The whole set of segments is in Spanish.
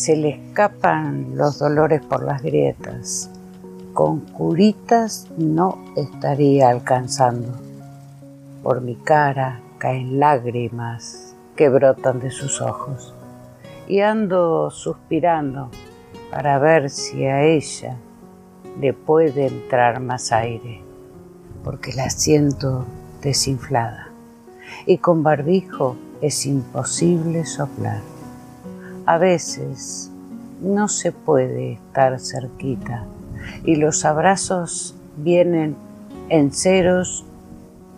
se le escapan los dolores por las grietas. Con curitas no estaría alcanzando. Por mi cara caen lágrimas que brotan de sus ojos. Y ando suspirando para ver si a ella le puede entrar más aire, porque la siento desinflada. Y con barbijo es imposible soplar. A veces no se puede estar cerquita y los abrazos vienen en ceros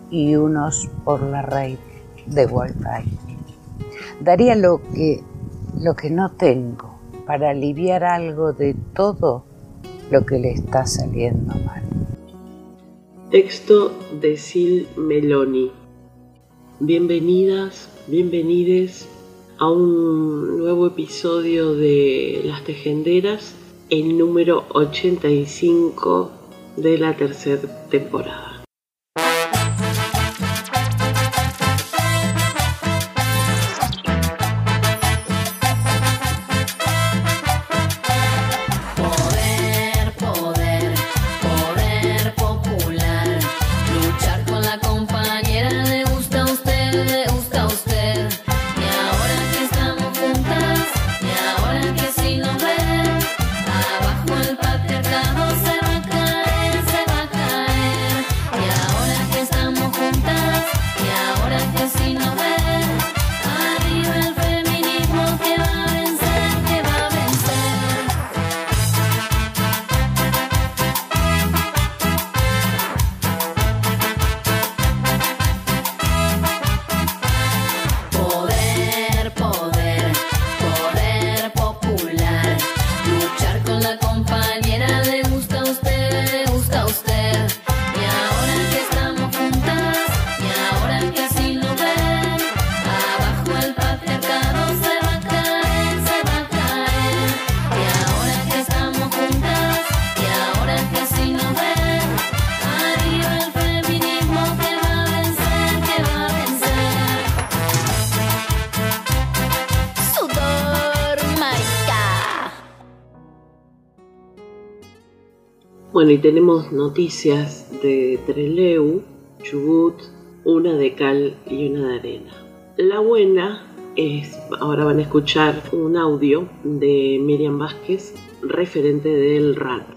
y unos por la red de Wi-Fi. Daría lo que, lo que no tengo para aliviar algo de todo lo que le está saliendo mal. Texto de Sil Meloni. Bienvenidas, bienvenides a un nuevo episodio de Las Tejenderas, el número 85 de la tercera temporada. Bueno, y tenemos noticias de Treleu, Chubut, una de cal y una de arena. La buena es, ahora van a escuchar un audio de Miriam Vázquez, referente del RAT.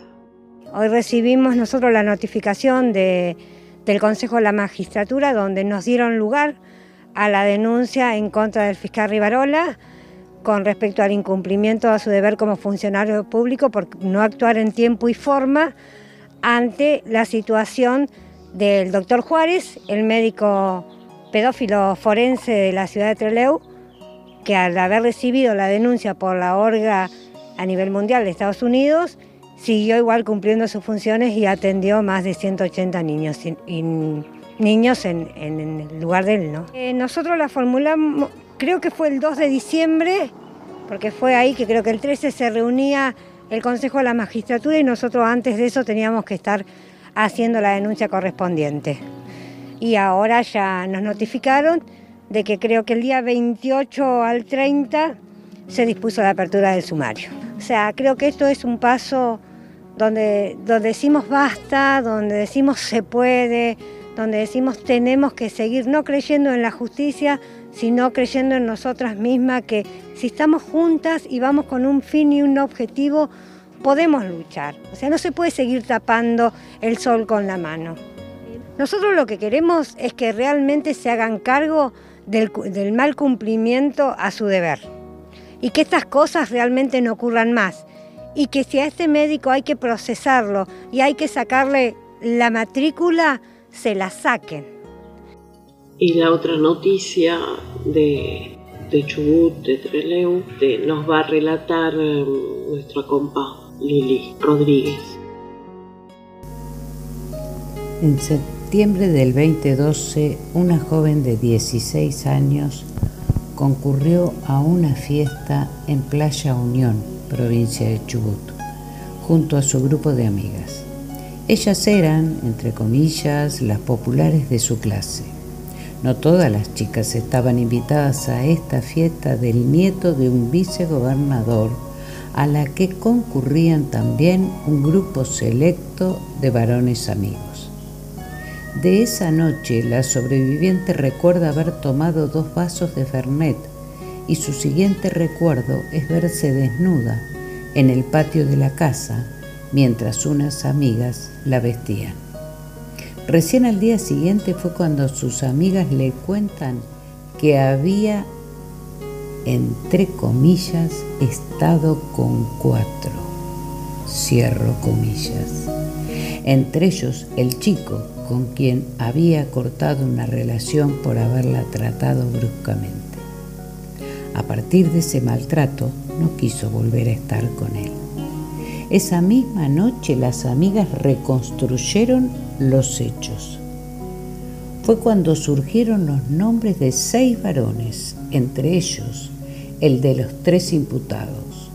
Hoy recibimos nosotros la notificación de, del Consejo de la Magistratura donde nos dieron lugar a la denuncia en contra del fiscal Rivarola con respecto al incumplimiento de su deber como funcionario público por no actuar en tiempo y forma ante la situación del doctor Juárez, el médico pedófilo forense de la ciudad de Trelew, que al haber recibido la denuncia por la ORGA a nivel mundial de Estados Unidos, siguió igual cumpliendo sus funciones y atendió más de 180 niños, niños en, el lugar de él. ¿no? Eh, nosotros la formulamos, creo que fue el 2 de diciembre, porque fue ahí que creo que el 13 se reunía el Consejo de la Magistratura y nosotros antes de eso teníamos que estar haciendo la denuncia correspondiente. Y ahora ya nos notificaron de que creo que el día 28 al 30 se dispuso la apertura del sumario. O sea, creo que esto es un paso donde, donde decimos basta, donde decimos se puede, donde decimos tenemos que seguir no creyendo en la justicia, sino creyendo en nosotras mismas que si estamos juntas y vamos con un fin y un objetivo, podemos luchar. O sea, no se puede seguir tapando el sol con la mano. Nosotros lo que queremos es que realmente se hagan cargo del, mal cumplimiento a su deber y que estas cosas realmente no ocurran más y que si a este médico hay que procesarlo y hay que sacarle la matrícula, se la saquen. Y la otra noticia de de Chubut, de Treleu, nos va a relatar em, nuestra compa Lili Rodríguez. En septiembre del 2012, una joven de 16 años concurrió a una fiesta en Playa Unión, provincia de Chubut, junto a su grupo de amigas. Ellas eran, entre comillas, las populares de su clase. No todas las chicas estaban invitadas a esta fiesta del nieto de un vicegobernador, a la que concurrían también un grupo selecto de varones amigos. De esa noche, la sobreviviente recuerda haber tomado dos vasos de Fernet y su siguiente recuerdo es verse desnuda en el patio de la casa mientras unas amigas la vestían. Recién al día siguiente fue cuando sus amigas le cuentan que había, entre comillas, estado con cuatro. Cierro comillas. Entre ellos el chico con quien había cortado una relación por haberla tratado bruscamente. A partir de ese maltrato no quiso volver a estar con él. Esa misma noche las amigas reconstruyeron los hechos. Fue cuando surgieron los nombres de seis varones, entre ellos el de los tres imputados,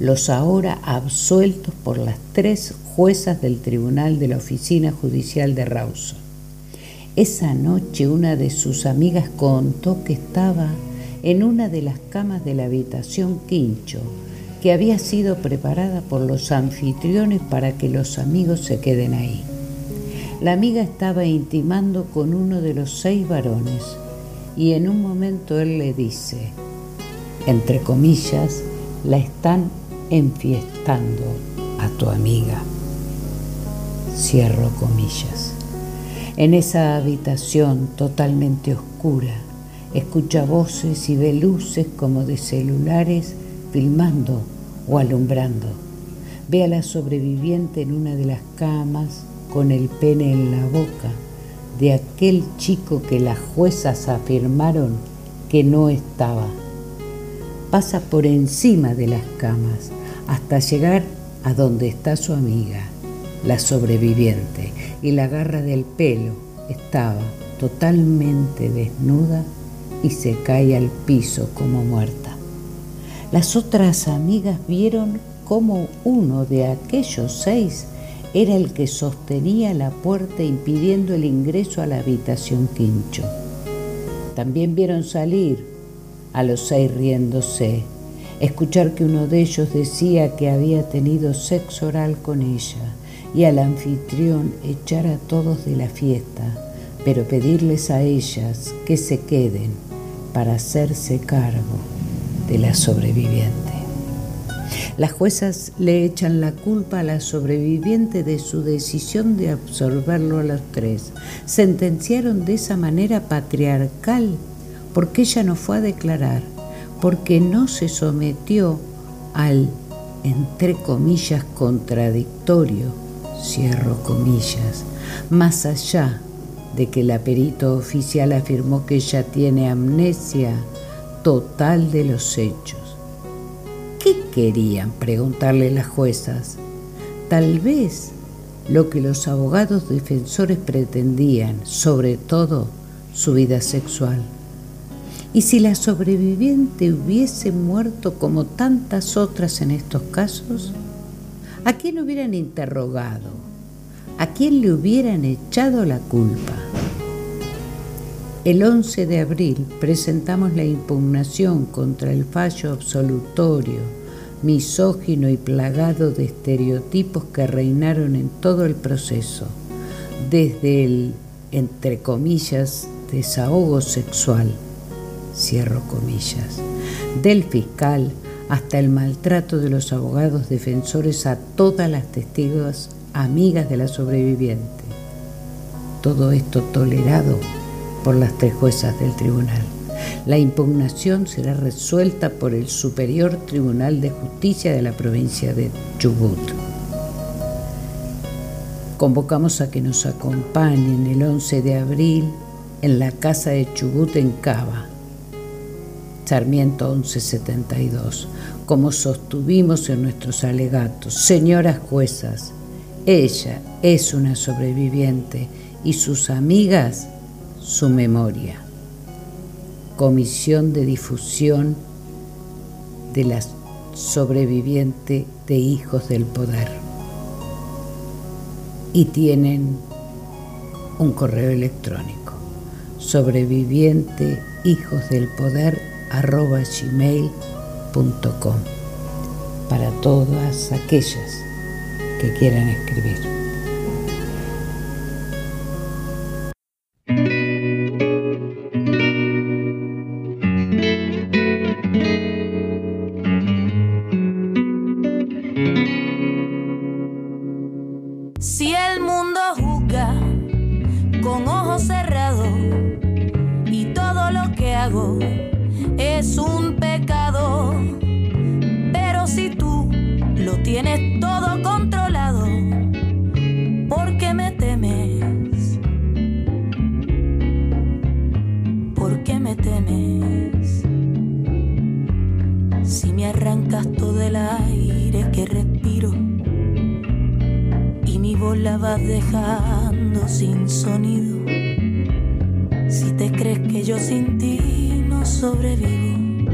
los ahora absueltos por las tres juezas del Tribunal de la Oficina Judicial de Rawson. Esa noche una de sus amigas contó que estaba en una de las camas de la habitación Quincho, que había sido preparada por los anfitriones para que los amigos se queden ahí. La amiga estaba intimando con uno de los seis varones y en un momento él le dice, entre comillas, la están enfiestando a tu amiga. Cierro comillas. En esa habitación totalmente oscura, escucha voces y ve luces como de celulares filmando o alumbrando. Ve a la sobreviviente en una de las camas con el pene en la boca de aquel chico que las juezas afirmaron que no estaba. Pasa por encima de las camas hasta llegar a donde está su amiga, la sobreviviente, y la garra del pelo estaba totalmente desnuda y se cae al piso como muerta. Las otras amigas vieron cómo uno de aquellos seis era el que sostenía la puerta impidiendo el ingreso a la habitación quincho. También vieron salir a los seis riéndose, escuchar que uno de ellos decía que había tenido sexo oral con ella y al anfitrión echar a todos de la fiesta, pero pedirles a ellas que se queden para hacerse cargo de la sobreviviente. Las juezas le echan la culpa a la sobreviviente de su decisión de absorberlo a los tres. Sentenciaron de esa manera patriarcal porque ella no fue a declarar, porque no se sometió al, entre comillas, contradictorio, cierro comillas, más allá de que la perito oficial afirmó que ella tiene amnesia total de los hechos. ¿Qué querían preguntarle las juezas? Tal vez lo que los abogados defensores pretendían, sobre todo su vida sexual. Y si la sobreviviente hubiese muerto como tantas otras en estos casos, ¿a quién hubieran interrogado? ¿A quién le hubieran echado la culpa? El 11 de abril presentamos la impugnación contra el fallo absolutorio, misógino y plagado de estereotipos que reinaron en todo el proceso, desde el, entre comillas, desahogo sexual, cierro comillas, del fiscal hasta el maltrato de los abogados defensores a todas las testigos amigas de la sobreviviente. Todo esto tolerado por las tres juezas del tribunal. La impugnación será resuelta por el Superior Tribunal de Justicia de la provincia de Chubut. Convocamos a que nos acompañen el 11 de abril en la casa de Chubut en Cava, Sarmiento 1172, como sostuvimos en nuestros alegatos. Señoras juezas, ella es una sobreviviente y sus amigas su memoria. Comisión de Difusión de la sobreviviente de Hijos del Poder. Y tienen un correo electrónico sobreviviente hijos del poder arroba gmail.com para todas aquellas que quieran escribir. lo que hago es un pecado. Pero si tú lo tienes todo controlado, ¿por qué me temes? ¿Por qué me temes? Si me arrancas todo el aire que respiro y mi voz la vas dejando sin sonido crees que yo sin ti no sobrevivo?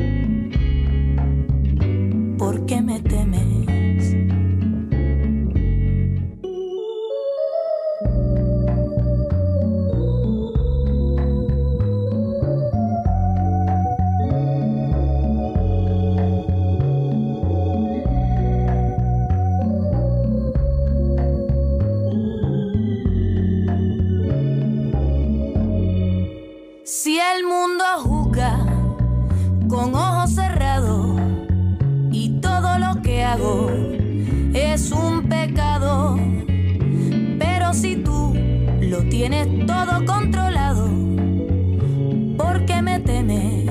¿Por qué me temes? Si el mundo juzga con ojos cerrados y todo lo que hago es un pecado, pero si tú lo tienes todo controlado, ¿por qué me temes?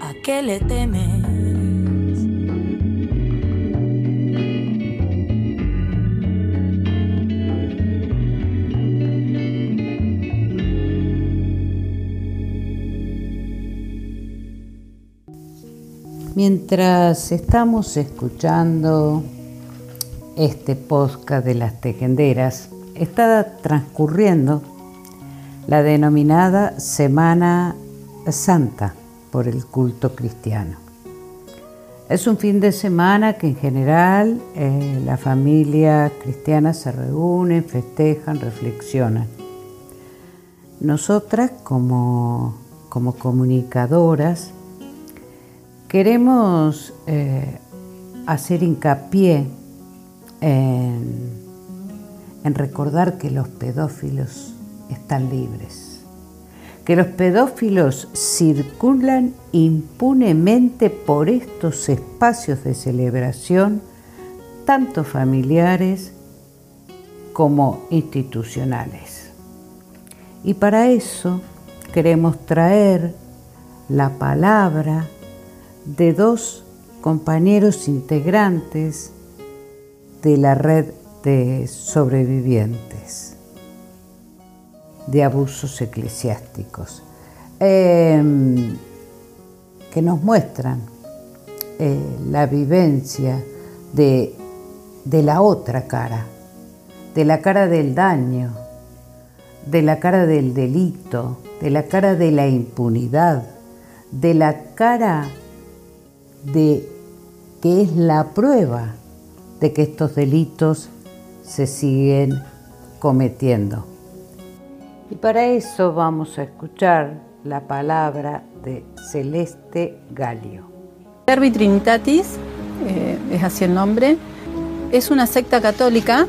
¿A qué le temes? Mientras estamos escuchando este podcast de las tejenderas, está transcurriendo la denominada Semana Santa por el culto cristiano. Es un fin de semana que en general eh, la familia cristiana se reúne, festejan, reflexionan. Nosotras como, como comunicadoras Queremos eh, hacer hincapié en, en recordar que los pedófilos están libres, que los pedófilos circulan impunemente por estos espacios de celebración, tanto familiares como institucionales. Y para eso queremos traer la palabra de dos compañeros integrantes de la red de sobrevivientes de abusos eclesiásticos, em, que nos muestran eh, la vivencia de, de la otra cara, de la cara del daño, de la cara del delito, de la cara de la impunidad, de la cara de que es la prueba de que estos delitos se siguen cometiendo. Y para eso vamos a escuchar la palabra de Celeste Galio. Servi Trinitatis, eh, es así el nombre, es una secta católica.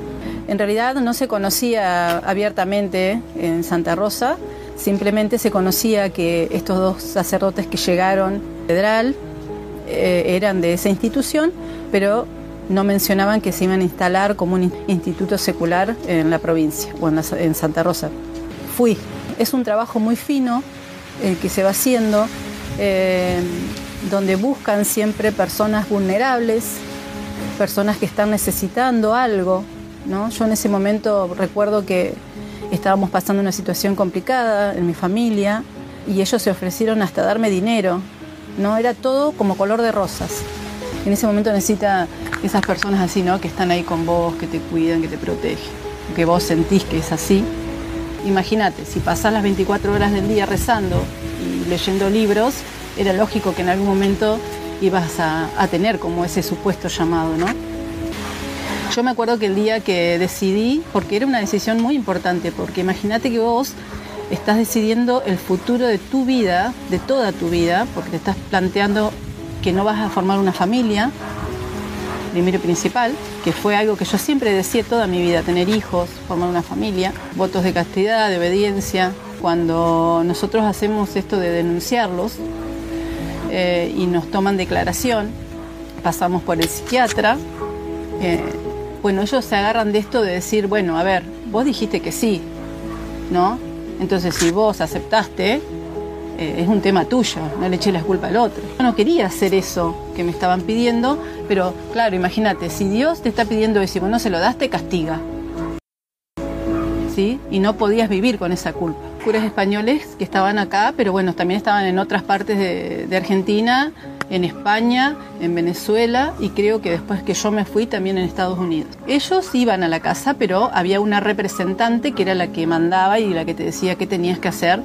En realidad no se conocía abiertamente en Santa Rosa, Simplemente se conocía que estos dos sacerdotes que llegaron federal eh, eran de esa institución, pero no mencionaban que se iban a instalar como un instituto secular en la provincia en, Santa Rosa. Fui. Es un trabajo muy fino el que se va haciendo, eh, donde buscan siempre personas vulnerables, personas que están necesitando algo. ¿no? Yo en ese momento recuerdo que estábamos pasando una situación complicada en mi familia y ellos se ofrecieron hasta darme dinero. ¿No? Era todo como color de rosas. En ese momento necesita esas personas así, ¿no? Que están ahí con vos, que te cuidan, que te protegen, que vos sentís que es así. Imagínate, si pasás las 24 horas del día rezando y leyendo libros, era lógico que en algún momento ibas a, a tener como ese supuesto llamado, ¿no? Yo me acuerdo que el día que decidí, porque era una decisión muy importante, porque imagínate que vos estás decidiendo el futuro de tu vida, de toda tu vida, porque te estás planteando que no vas a formar una familia, primero y principal, que fue algo que yo siempre decía toda mi vida, tener hijos, formar una familia, votos de castidad, de obediencia. Cuando nosotros hacemos esto de denunciarlos eh, y nos toman declaración, pasamos por el psiquiatra, eh, bueno, ellos se agarran de esto de decir, bueno, a ver, vos dijiste que sí, ¿no? Entonces, si vos aceptaste, eh, es un tema tuyo, no le eché la culpa al otro. Yo no quería hacer eso que me estaban pidiendo, pero claro, imagínate, si Dios te está pidiendo eso y vos no se lo das, te castiga. ¿Sí? Y no podías vivir con esa culpa. Curas españoles que estaban acá, pero bueno, también estaban en otras partes de, de Argentina, en España, en Venezuela y creo que después que yo me fui también en Estados Unidos. Ellos iban a la casa, pero había una representante que era la que mandaba y la que te decía qué tenías que hacer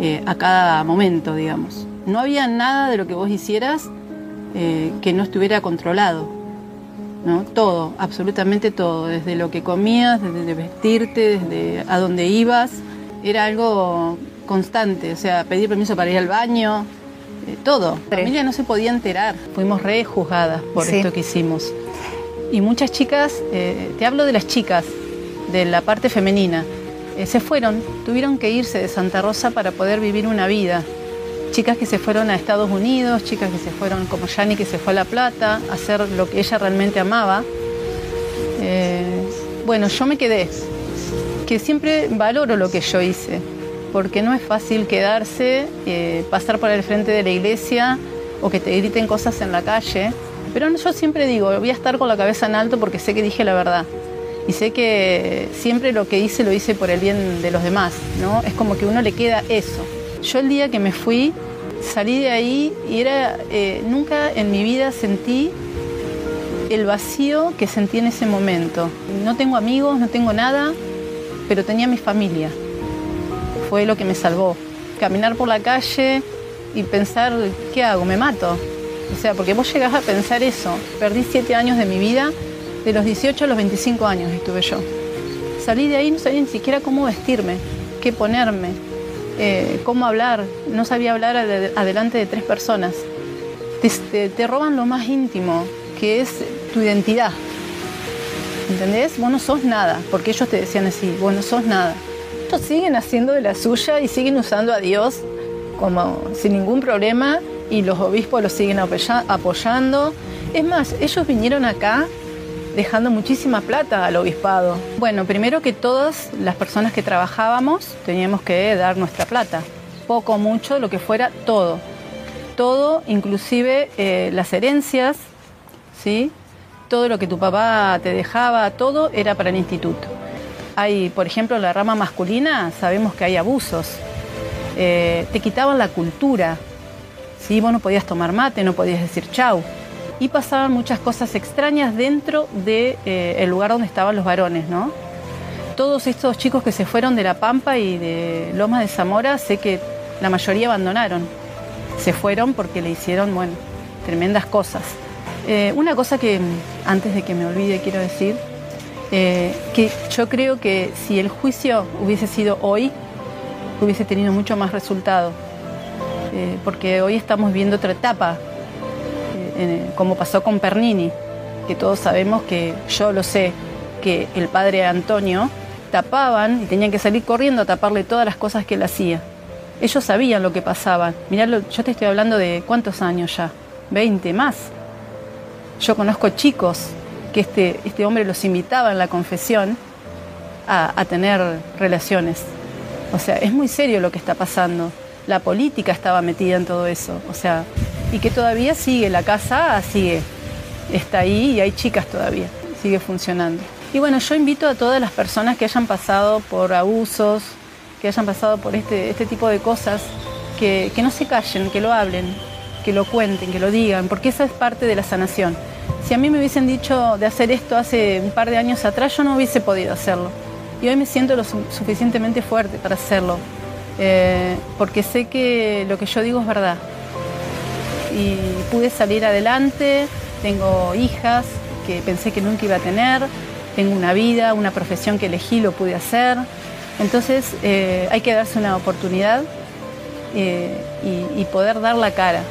eh, a cada momento, digamos. No había nada de lo que vos hicieras eh, que no estuviera controlado. ¿no? Todo, absolutamente todo, desde lo que comías, desde vestirte, desde a dónde ibas, era algo constante, o sea, pedir permiso para ir al baño, eh, todo. La familia no se podía enterar, fuimos re juzgadas por esto que hicimos. Y muchas chicas, te hablo de las chicas, de la parte femenina, eh, se fueron, tuvieron que irse de Santa Rosa para poder vivir una vida. Chicas que se fueron a Estados Unidos, chicas que se fueron como Yani que se fue a La Plata, a hacer lo que ella realmente amaba. Eh, bueno, yo me quedé, que siempre valoro lo que yo hice, porque no es fácil quedarse, eh, pasar por el frente de la iglesia o que te griten cosas en la calle, pero yo siempre digo, voy a estar con la cabeza en alto porque sé que dije la verdad y sé que siempre lo que hice lo hice por el bien de los demás, ¿no? Es como que uno le queda eso. Yo el día que me fui, salí de ahí y era, eh, nunca en mi vida sentí el vacío que sentí en ese momento. No tengo amigos, no tengo nada, pero tenía mi familia. Fue lo que me salvó. Caminar por la calle y pensar, ¿qué hago? ¿Me mato? O sea, porque vos llegás a pensar eso. Perdí siete años de mi vida de los 18 a los 25 años estuve yo. Salí de ahí, no sabía ni siquiera cómo vestirme, qué ponerme, eh, cómo hablar. No sabía hablar adelante de tres personas. Te, roban lo más íntimo, que es tu identidad. ¿Entendés? Vos no sos nada, porque ellos te decían así, vos no sos nada. Ellos siguen haciendo de la suya y siguen usando a Dios como sin ningún problema y los obispos los siguen apoyando. Es más, ellos vinieron acá dejando muchísima plata al obispado. Bueno, primero que todas las personas que trabajábamos teníamos que dar nuestra plata, poco, mucho, lo que fuera, todo. Todo, inclusive eh, las herencias, ¿sí? Todo lo que tu papá te dejaba, todo era para el instituto. Hay, por ejemplo, la rama masculina sabemos que hay abusos. Eh, te quitaban la cultura. ¿sí? Vos no podías tomar mate, no podías decir chau y pasaban muchas cosas extrañas dentro del de, eh, lugar donde estaban los varones, ¿no? Todos estos chicos que se fueron de La Pampa y de Lomas de Zamora, sé que la mayoría abandonaron. Se fueron porque le hicieron, bueno, tremendas cosas. Eh, una cosa que, antes de que me olvide, quiero decir, eh, que yo creo que si el juicio hubiese sido hoy, hubiese tenido mucho más resultado. porque hoy estamos viendo otra etapa como pasó con Pernini, que todos sabemos que yo lo sé, que el padre Antonio tapaban y tenían que salir corriendo a taparle todas las cosas que él hacía. Ellos sabían lo que pasaba. Mirá, yo te estoy hablando de cuántos años ya, 20 más. Yo conozco chicos que este, este hombre los invitaba en la confesión a, a tener relaciones. O sea, es muy serio lo que está pasando. La política estaba metida en todo eso. O sea, y que todavía sigue, la casa sigue, está ahí y hay chicas todavía, sigue funcionando. Y bueno, yo invito a todas las personas que hayan pasado por abusos, que hayan pasado por este, este tipo de cosas, que, no se callen, que lo hablen, que lo cuenten, que lo digan, porque esa es parte de la sanación. Si a mí me hubiesen dicho de hacer esto hace un par de años atrás, yo no hubiese podido hacerlo. Y hoy me siento lo suficientemente fuerte para hacerlo, eh, porque sé que lo que yo digo es verdad. Y pude salir adelante, tengo hijas que pensé que nunca iba a tener, tengo una vida, una profesión que elegí, lo pude hacer. Entonces eh, hay que darse una oportunidad eh, y, poder dar la cara.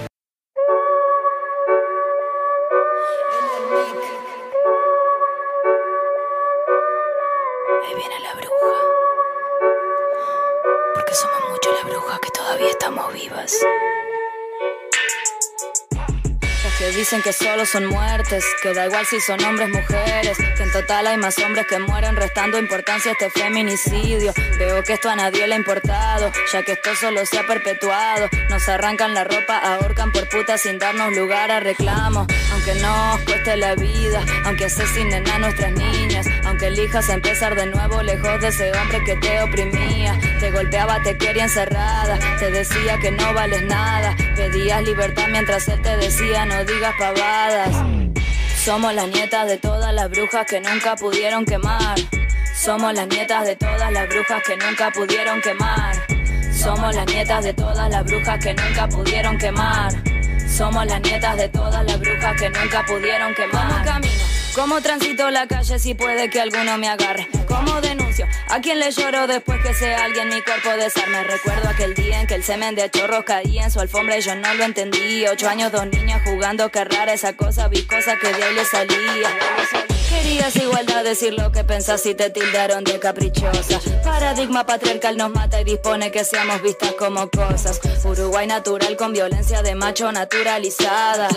Dicen que solo son muertes, que da igual si son hombres, mujeres, que en total hay más hombres que mueren restando importancia a este feminicidio. Veo que esto a nadie le ha importado, ya que esto solo se ha perpetuado. Nos arrancan la ropa, ahorcan por puta sin darnos lugar a reclamo. Aunque nos cueste la vida, aunque asesinen a nuestras niñas, aunque elijas empezar de nuevo lejos de ese hombre que te oprimía, te golpeaba, te quería encerrada, te decía que no vales nada, pedías libertad mientras él te decía no digas pavadas. Somos las nietas de todas las brujas que nunca pudieron quemar. Somos las nietas de todas las brujas que nunca pudieron quemar. Somos las nietas de todas las brujas que nunca pudieron quemar. Somos las nietas de todas las brujas que nunca pudieron quemar. camino? ¿Cómo transito la calle si puede que alguno me agarre? ¿Cómo denuncio? ¿A quién le lloro después que sea alguien mi cuerpo desarme? Recuerdo aquel día en que el semen de chorros caía en su alfombra y yo no lo entendí. Ocho años, dos niñas jugando, qué rara esa cosa, vi cosas que de ahí le salía. Querías igualdad, decir lo que pensás y te tildaron de caprichosa. Paradigma patriarcal nos mata y dispone que seamos vistas como cosas. Uruguay natural con violencia de macho naturalizada.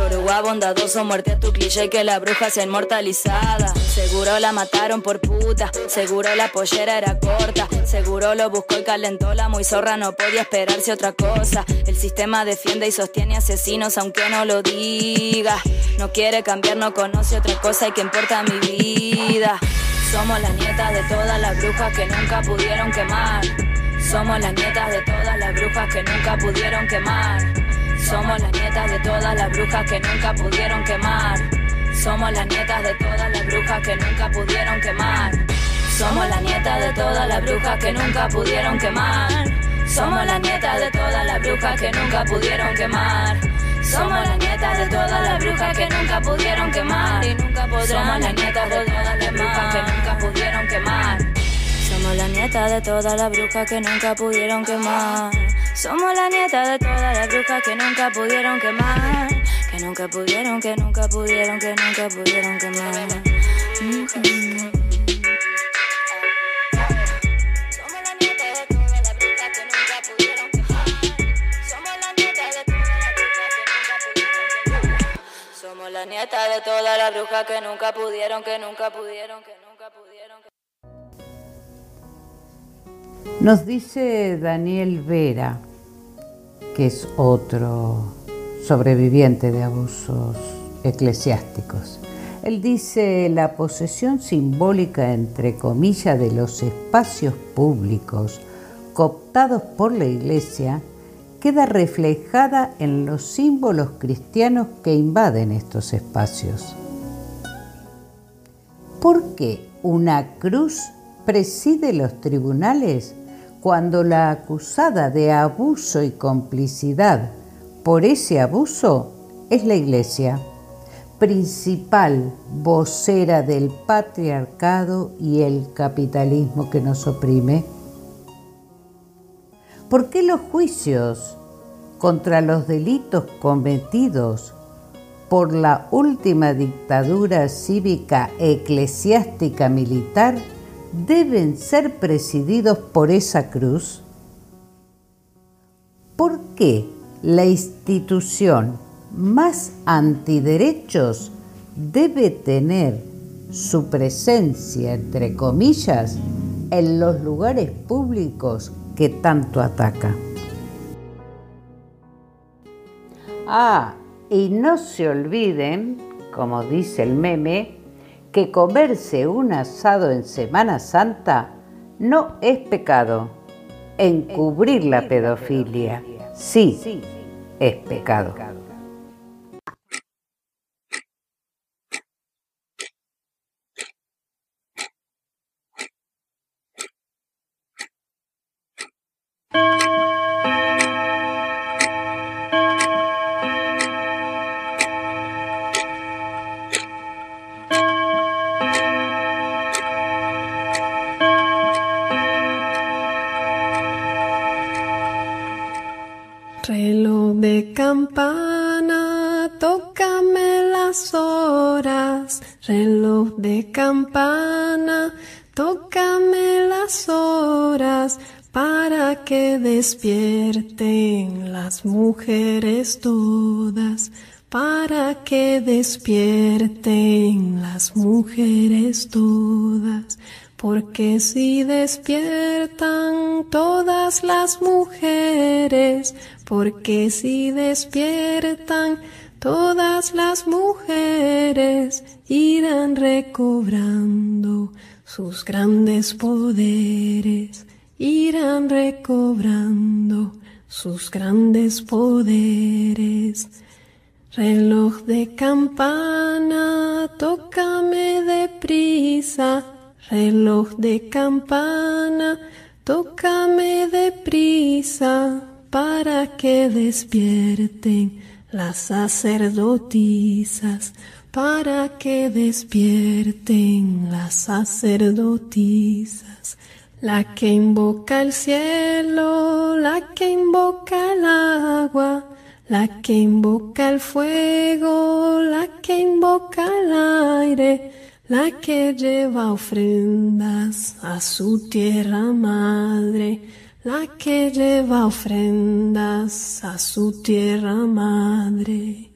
Yoruba bondadoso, muerte a tu cliché que la bruja sea inmortalizada. Seguro la mataron por puta, seguro la pollera era corta, seguro lo buscó y calentó la muy zorra, no podía esperarse otra cosa. El sistema defiende y sostiene asesinos aunque no lo diga. No quiere cambiar, no conoce otra cosa y que importa mi vida. Somos las nietas de todas las brujas que nunca pudieron quemar. Somos las nietas de todas las brujas que nunca pudieron quemar. Somos las nietas de todas las brujas que nunca pudieron quemar. Somos las nietas de todas las brujas que nunca pudieron quemar. Somos las nietas de todas las brujas que nunca pudieron quemar. Somos las nietas de todas las brujas que nunca pudieron quemar. Somos las nietas de todas las brujas que nunca pudieron quemar y nunca podrán. Somos las nietas de todas las brujas que nunca pudieron quemar. Somos las nietas de todas las brujas que nunca pudieron quemar. Somos la nieta de todas las brujas que nunca pudieron quemar. Que nunca pudieron, que nunca pudieron, que nunca pudieron quemar. Pudieron quemar. Somos la nieta de todas las brujas que nunca pudieron que nunca pudieron, que nunca pudieron, que. Nos dice Daniel Vera, que es otro sobreviviente de abusos eclesiásticos. Él dice, la posesión simbólica, entre comillas, de los espacios públicos cooptados por la Iglesia queda reflejada en los símbolos cristianos que invaden estos espacios. ¿Por qué una cruz preside los tribunales cuando la acusada de abuso y complicidad por ese abuso es la Iglesia, principal vocera del patriarcado y el capitalismo que nos oprime? ¿Por qué los juicios contra los delitos cometidos por la última dictadura cívica eclesiástica militar deben ser presididos por esa cruz? ¿por qué la institución más antiderechos debe tener su presencia, entre comillas, en los lugares públicos que tanto ataca. Ah, y no se olviden, como dice el meme, que comerse un asado en Semana Santa no es pecado. Encubrir la pedofilia, sí, es pecado. De campana, tócame las horas. Reloj de campana, tócame las horas para que despierten las mujeres todas, para que despierten las mujeres todas, porque si despiertan todas las mujeres, porque si despiertan todas las mujeres, irán recobrando sus grandes poderes irán recobrando sus grandes poderes. Reloj de campana, tócame deprisa. Reloj de campana, tócame deprisa para que despierten las sacerdotisas, para que despierten las sacerdotisas. La que invoca el cielo, la que invoca el agua, la que invoca el fuego, la que invoca el aire, la que lleva ofrendas a su tierra madre, la que lleva ofrendas a su tierra madre.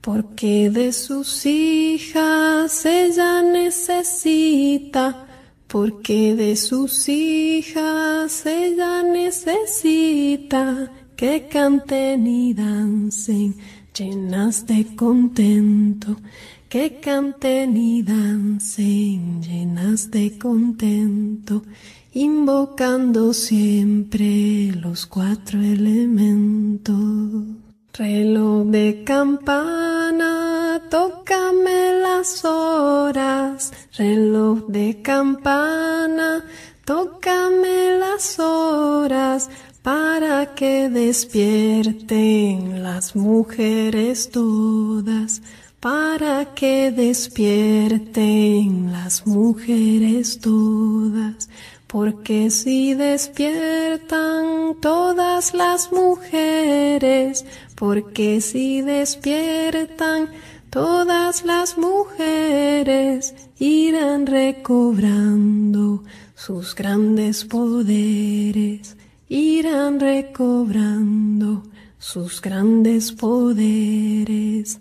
Porque de sus hijas ella necesita porque de sus hijas ella necesita que canten y dancen llenas de contento, que canten y dancen llenas de contento, invocando siempre los cuatro elementos. Reloj de campana, tócame las horas. Reloj de campana, tócame las horas para que despierten las mujeres todas, para que despierten las mujeres todas porque si despiertan todas las mujeres, porque si despiertan todas las mujeres, irán recobrando sus grandes poderes, irán recobrando sus grandes poderes.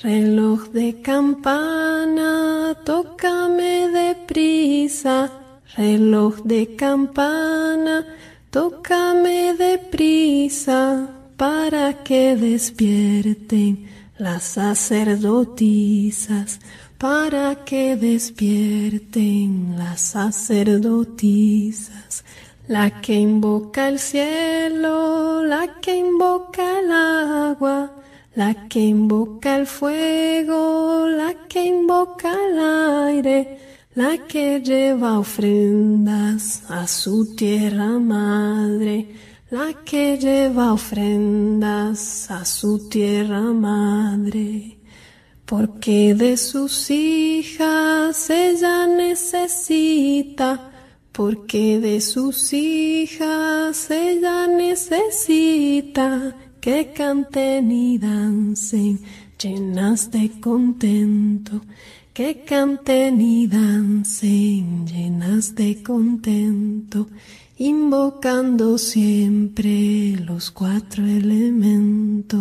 Reloj de campana, tócame deprisa reloj de campana, tócame deprisa para que despierten las sacerdotisas, para que despierten las sacerdotisas. La que invoca el cielo, la que invoca el agua, la que invoca el fuego, la que invoca el aire, la que lleva ofrendas a su tierra madre, la que lleva ofrendas a su tierra madre, porque de sus hijas ella necesita, porque de sus hijas ella necesita que canten y dancen llenas de contento que canten y dancen llenas de contento, invocando siempre los cuatro elementos.